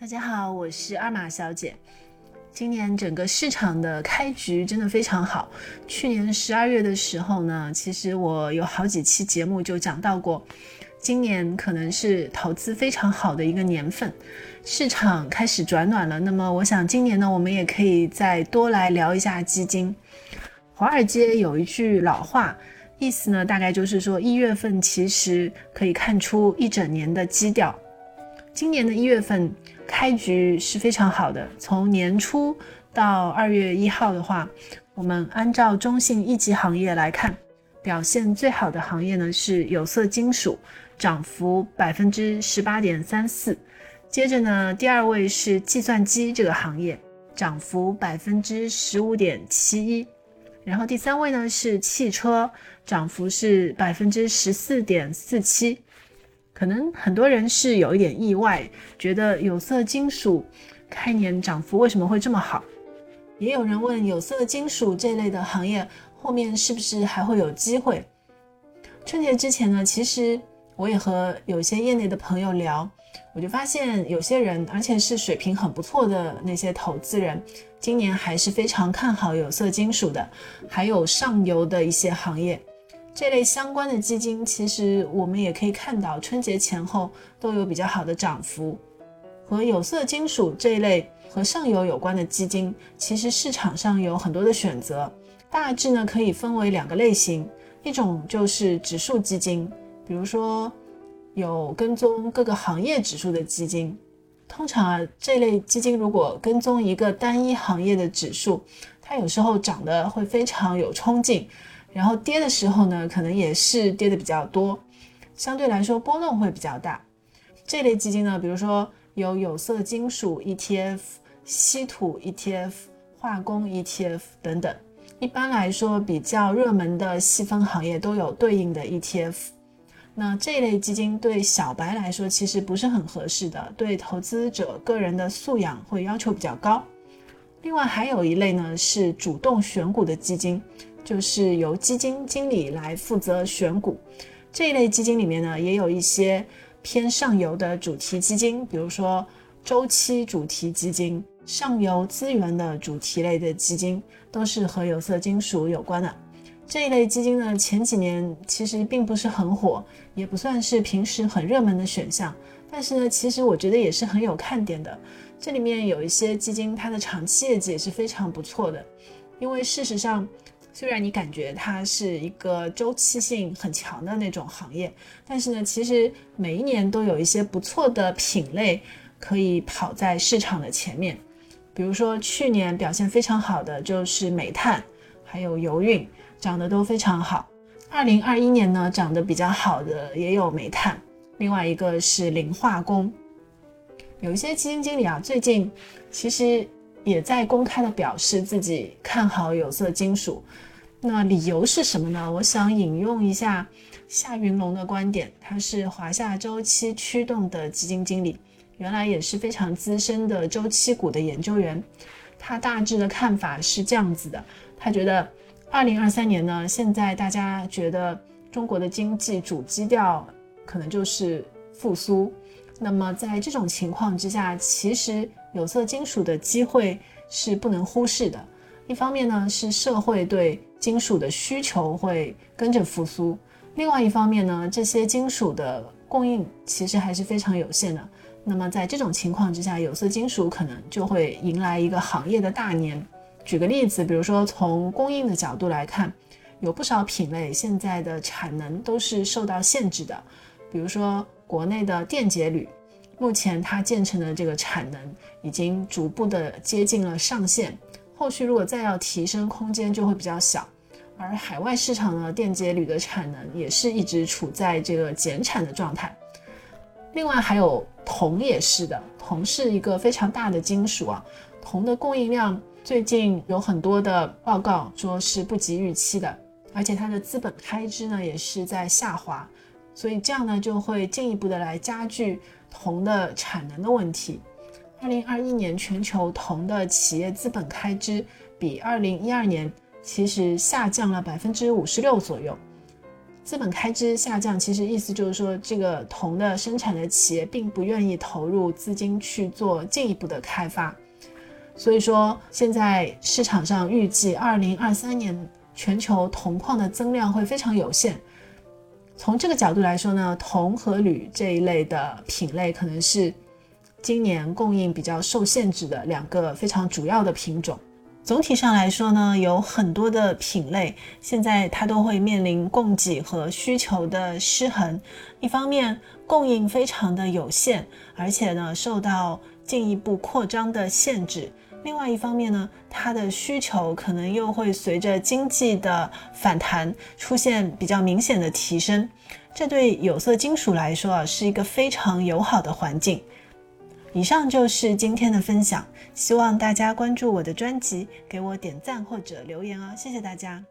大家好，我是二马小姐。今年整个市场的开局真的非常好。去年十二月的时候呢，其实我有好几期节目就讲到过，今年可能是投资非常好的一个年份，市场开始转暖了。那么我想今年呢，我们也可以再多来聊一下基金。华尔街有一句老话，意思呢大概就是说，一月份其实可以看出一整年的基调。今年的一月份开局是非常好的，从年初到二月一号的话，我们按照中性一级行业来看，表现最好的行业呢是有色金属，涨幅百分之十八点三四。接着呢，第二位是计算机这个行业，涨幅百分之十五点七一。然后第三位呢是汽车，涨幅是百分之十四点四七。可能很多人是有一点意外，觉得有色金属开年涨幅为什么会这么好？也有人问有色金属这类的行业后面是不是还会有机会？春节之前呢，其实我也和有些业内的朋友聊，我就发现有些人，而且是水平很不错的那些投资人，今年还是非常看好有色金属的，还有上游的一些行业。这类相关的基金，其实我们也可以看到，春节前后都有比较好的涨幅。和有色金属这一类和上游有关的基金，其实市场上有很多的选择，大致呢可以分为两个类型，一种就是指数基金，比如说有跟踪各个行业指数的基金。通常啊，这类基金如果跟踪一个单一行业的指数，它有时候涨得会非常有冲劲。然后跌的时候呢，可能也是跌的比较多，相对来说波动会比较大。这类基金呢，比如说有有色金属 ETF、稀土 ETF、化工 ETF 等等。一般来说，比较热门的细分行业都有对应的 ETF。那这类基金对小白来说其实不是很合适的，对投资者个人的素养会要求比较高。另外还有一类呢，是主动选股的基金。就是由基金经理来负责选股，这一类基金里面呢，也有一些偏上游的主题基金，比如说周期主题基金、上游资源的主题类的基金，都是和有色金属有关的。这一类基金呢，前几年其实并不是很火，也不算是平时很热门的选项，但是呢，其实我觉得也是很有看点的。这里面有一些基金，它的长期业绩也是非常不错的，因为事实上。虽然你感觉它是一个周期性很强的那种行业，但是呢，其实每一年都有一些不错的品类可以跑在市场的前面。比如说去年表现非常好的就是煤炭，还有油运，涨得都非常好。二零二一年呢，涨得比较好的也有煤炭，另外一个是磷化工。有一些基金经理啊，最近其实也在公开的表示自己看好有色金属。那理由是什么呢？我想引用一下夏云龙的观点，他是华夏周期驱动的基金经理，原来也是非常资深的周期股的研究员。他大致的看法是这样子的：他觉得，二零二三年呢，现在大家觉得中国的经济主基调可能就是复苏。那么在这种情况之下，其实有色金属的机会是不能忽视的。一方面呢，是社会对金属的需求会跟着复苏；另外一方面呢，这些金属的供应其实还是非常有限的。那么在这种情况之下，有色金属可能就会迎来一个行业的大年。举个例子，比如说从供应的角度来看，有不少品类现在的产能都是受到限制的。比如说国内的电解铝，目前它建成的这个产能已经逐步的接近了上限。后续如果再要提升空间就会比较小，而海外市场呢，电解铝的产能也是一直处在这个减产的状态。另外还有铜也是的，铜是一个非常大的金属啊，铜的供应量最近有很多的报告说是不及预期的，而且它的资本开支呢也是在下滑，所以这样呢就会进一步的来加剧铜的产能的问题。二零二一年全球铜的企业资本开支比二零一二年其实下降了百分之五十六左右。资本开支下降，其实意思就是说，这个铜的生产的企业并不愿意投入资金去做进一步的开发。所以说，现在市场上预计二零二三年全球铜矿的增量会非常有限。从这个角度来说呢，铜和铝这一类的品类可能是今年供应比较受限制的两个非常主要的品种。总体上来说呢，有很多的品类现在它都会面临供给和需求的失衡。一方面供应非常的有限，而且呢受到进一步扩张的限制；另外一方面呢，它的需求可能又会随着经济的反弹出现比较明显的提升。这对有色金属来说啊，是一个非常友好的环境。以上就是今天的分享，希望大家关注我的专辑，给我点赞或者留言哦，谢谢大家。